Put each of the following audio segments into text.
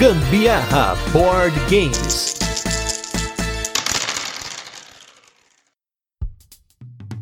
Gambiarra Board Games.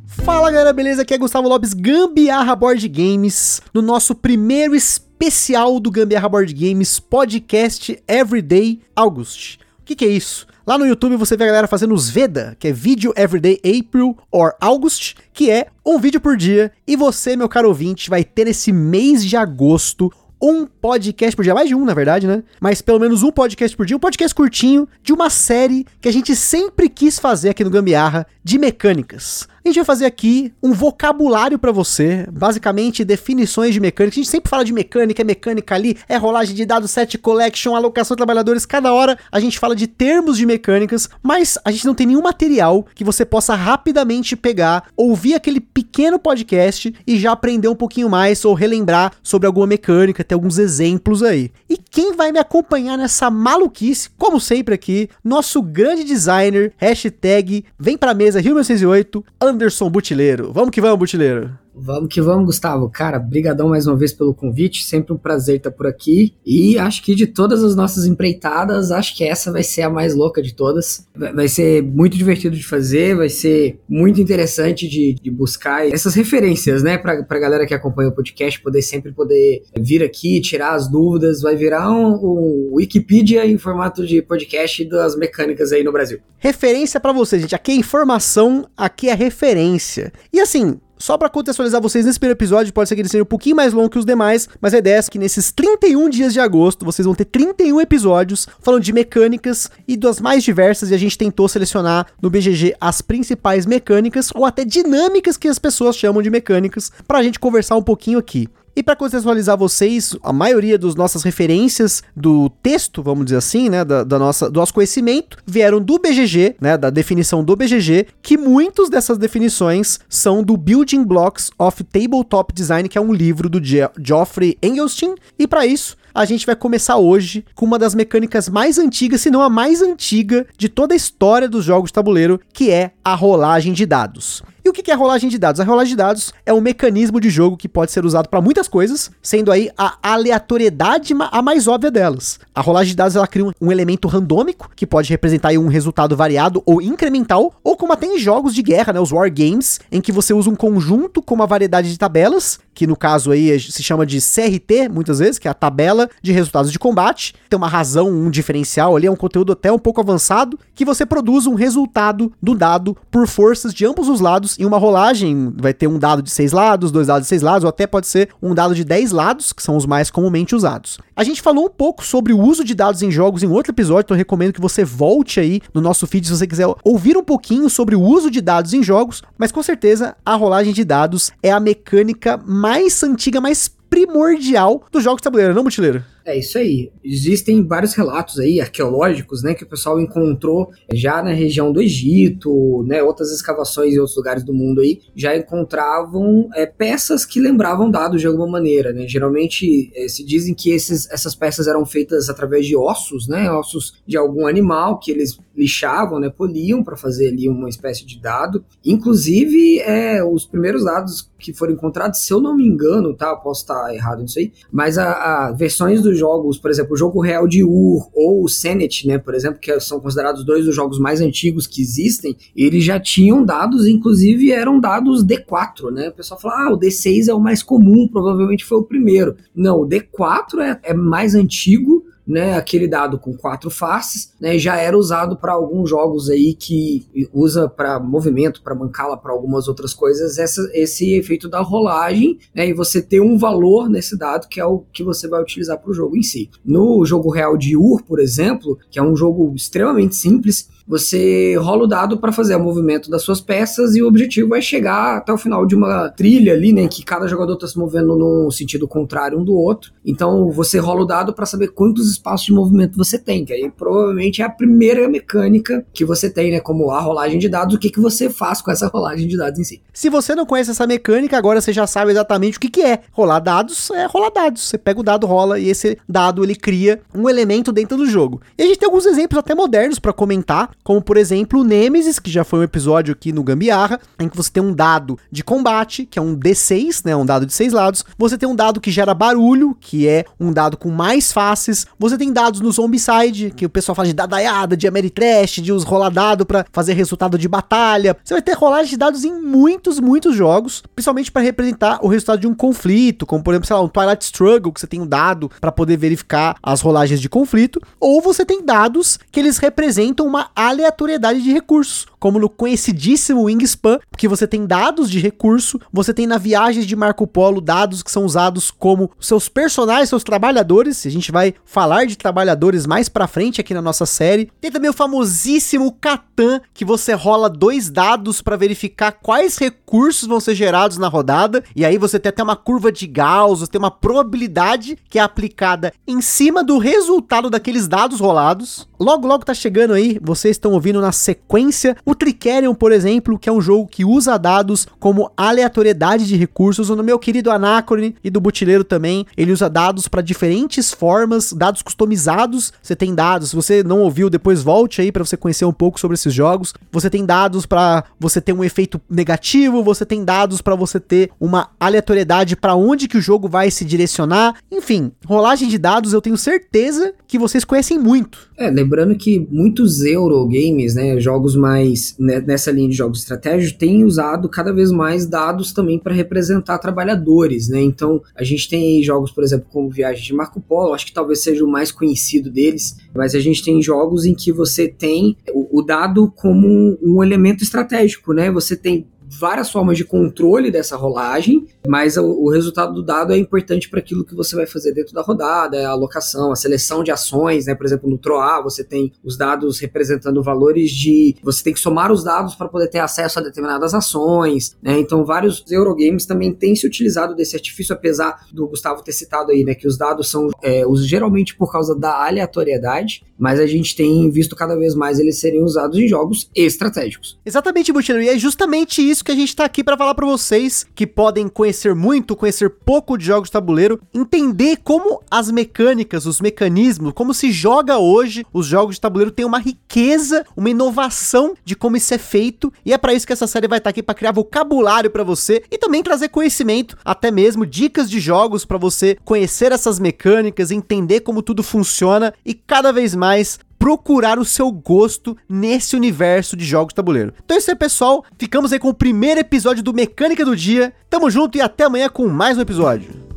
Fala galera, beleza? Aqui é Gustavo Lopes, Gambiarra Board Games, no nosso primeiro especial do Gambiarra Board Games podcast Everyday August. O que, que é isso? Lá no YouTube você vê a galera fazendo os Veda, que é vídeo Everyday April or August, que é um vídeo por dia, e você, meu caro ouvinte, vai ter esse mês de agosto um podcast por dia, mais de um, na verdade, né? Mas pelo menos um podcast por dia, um podcast curtinho de uma série que a gente sempre quis fazer aqui no Gambiarra de mecânicas. A gente vai fazer aqui um vocabulário para você, basicamente definições de mecânica. A gente sempre fala de mecânica, é mecânica ali, é rolagem de dados, set collection, alocação de trabalhadores. Cada hora a gente fala de termos de mecânicas, mas a gente não tem nenhum material que você possa rapidamente pegar, ouvir aquele pequeno podcast e já aprender um pouquinho mais ou relembrar sobre alguma mecânica, ter alguns exemplos aí. E quem vai me acompanhar nessa maluquice, como sempre aqui, nosso grande designer, hashtag vem pra mesa Rio 1908, Anderson Butileiro. Vamos que vamos, Butileiro. Vamos que vamos, Gustavo. Cara, brigadão mais uma vez pelo convite. Sempre um prazer estar por aqui. E acho que de todas as nossas empreitadas, acho que essa vai ser a mais louca de todas. Vai ser muito divertido de fazer, vai ser muito interessante de, de buscar essas referências, né, pra, pra galera que acompanha o podcast poder sempre poder vir aqui, tirar as dúvidas. Vai virar um, um Wikipedia em formato de podcast das mecânicas aí no Brasil. Referência para você, gente. Aqui é informação, aqui é referência. E assim, só para contextualizar vocês nesse primeiro episódio, pode ser que ele seja um pouquinho mais longo que os demais, mas a ideia é que nesses 31 dias de agosto vocês vão ter 31 episódios falando de mecânicas e das mais diversas, e a gente tentou selecionar no BGG as principais mecânicas ou até dinâmicas que as pessoas chamam de mecânicas, pra gente conversar um pouquinho aqui. E para contextualizar vocês, a maioria das nossas referências do texto, vamos dizer assim, né, da, da, nossa, do nosso conhecimento, vieram do BGG, né, da definição do BGG, que muitas dessas definições são do Building Blocks of Tabletop Design, que é um livro do Geoffrey Engelstein, e para isso a gente vai começar hoje com uma das mecânicas mais antigas, se não a mais antiga de toda a história dos jogos de tabuleiro, que é a rolagem de dados. E o que é rolagem de dados? A rolagem de dados é um mecanismo de jogo que pode ser usado para muitas coisas, sendo aí a aleatoriedade a mais óbvia delas. A rolagem de dados ela cria um, elemento randômico que pode representar um resultado variado ou incremental, ou como até em jogos de guerra, né, os war games, em que você usa um conjunto com uma variedade de tabelas, que no caso aí se chama de CRT, muitas vezes, que é a tabela de resultados de combate. Tem uma razão, um diferencial ali, é um conteúdo até um pouco avançado, que você produz um resultado do dado por forças de ambos os lados em uma rolagem vai ter um dado de seis lados, dois dados de seis lados, ou até pode ser um dado de 10 lados, que são os mais comumente usados. A gente falou um pouco sobre o uso de dados em jogos em outro episódio, então eu recomendo que você volte aí no nosso feed se você quiser ouvir um pouquinho sobre o uso de dados em jogos, mas com certeza a rolagem de dados é a mecânica mais antiga, mais primordial dos jogos de tabuleiro, não, Mutileiro? É isso aí. Existem vários relatos aí arqueológicos, né, que o pessoal encontrou já na região do Egito, né, outras escavações em outros lugares do mundo aí já encontravam é, peças que lembravam dados de alguma maneira, né. Geralmente é, se dizem que esses, essas peças eram feitas através de ossos, né, ossos de algum animal que eles lixavam, né, poliam para fazer ali uma espécie de dado. Inclusive, é, os primeiros dados que foram encontrados, se eu não me engano, tá, posso estar errado nisso aí, mas a, a versões jogos, por exemplo, o jogo real de Ur ou o Senet, né, por exemplo, que são considerados dois dos jogos mais antigos que existem, eles já tinham dados, inclusive eram dados D4, né? O pessoal fala, ah, o D6 é o mais comum, provavelmente foi o primeiro. Não, o D4 é, é mais antigo, né, aquele dado com quatro faces, né, já era usado para alguns jogos aí que usa para movimento, para bancala, para algumas outras coisas, essa, esse efeito da rolagem, né, e você ter um valor nesse dado que é o que você vai utilizar para o jogo em si. No jogo real de Ur, por exemplo, que é um jogo extremamente simples, você rola o dado para fazer o movimento das suas peças e o objetivo é chegar até o final de uma trilha ali, né, que cada jogador está se movendo num sentido contrário um do outro. Então você rola o dado para saber quantos espaços de movimento você tem, que aí provavelmente é a primeira mecânica que você tem, né, como a rolagem de dados, o que que você faz com essa rolagem de dados em si. Se você não conhece essa mecânica, agora você já sabe exatamente o que que é. Rolar dados é rolar dados. Você pega o dado, rola e esse dado ele cria um elemento dentro do jogo. E a gente tem alguns exemplos até modernos para comentar como por exemplo o Nemesis, que já foi um episódio aqui no Gambiarra, em que você tem um dado de combate, que é um D6, né, um dado de seis lados. Você tem um dado que gera barulho, que é um dado com mais faces. Você Você tem dados no Zombicide, que o pessoal fala de dadaiada, de Ameritrash, de os rolar dado fazer resultado de batalha. Você vai ter rolagem de dados em muitos, muitos jogos, principalmente para representar o resultado de um conflito, como por exemplo, sei lá, um Twilight Struggle, que você tem um dado para poder verificar as rolagens de conflito, ou você tem dados que eles representam uma aleatoriedade de recursos, como no conhecidíssimo Wingspan, que você tem dados de recurso, você tem na viagens de Marco Polo dados que são usados como seus personagens, seus trabalhadores, a gente vai falar de trabalhadores mais pra frente aqui na nossa série. Tem também o famosíssimo Catan, que você rola dois dados para verificar quais recursos vão ser gerados na rodada, e aí você tem até uma curva de Gauss, tem uma probabilidade que é aplicada em cima do resultado daqueles dados rolados. Logo, logo tá chegando aí, vocês estão ouvindo na sequência o Tricerion, por exemplo, que é um jogo que usa dados como aleatoriedade de recursos, no meu querido Anacrone e do Butileiro também, ele usa dados para diferentes formas, dados customizados. Você tem dados, se você não ouviu, depois volte aí para você conhecer um pouco sobre esses jogos. Você tem dados para você ter um efeito negativo, você tem dados para você ter uma aleatoriedade para onde que o jogo vai se direcionar. Enfim, rolagem de dados eu tenho certeza que vocês conhecem muito. É, lembrando que muitos Eurogames, né, jogos mais né, nessa linha de jogos estratégicos, têm usado cada vez mais dados também para representar trabalhadores, né? Então, a gente tem jogos, por exemplo, como Viagem de Marco Polo, acho que talvez seja o mais conhecido deles, mas a gente tem jogos em que você tem o, o dado como um, um elemento estratégico, né? Você tem várias formas de controle dessa rolagem, mas o, o resultado do dado é importante para aquilo que você vai fazer dentro da rodada, é a alocação, a seleção de ações, né? Por exemplo, no TROA você tem os dados representando valores de. Você tem que somar os dados para poder ter acesso a determinadas ações, né? Então, vários Eurogames também têm se utilizado desse artifício, apesar do Gustavo ter citado aí, né? Que os dados são é, os, geralmente por causa da aleatoriedade, mas a gente tem visto cada vez mais eles serem usados em jogos estratégicos. Exatamente, Butino, e é justamente isso que a gente tá aqui para falar para vocês que podem conhecer muito, conhecer pouco de jogos de tabuleiro, entender como as mecânicas, os mecanismos, como se joga hoje os jogos de tabuleiro tem uma riqueza, uma inovação de como isso é feito, e é para isso que essa série vai estar tá aqui para criar vocabulário para você e também trazer conhecimento, até mesmo dicas de jogos para você conhecer essas mecânicas, entender como tudo funciona e cada vez mais procurar o seu gosto nesse universo de jogos de tabuleiro. Então é isso aí, pessoal. Ficamos aí com o primeiro episódio do Mecânica do Dia. Tamo junto e até amanhã com mais um episódio.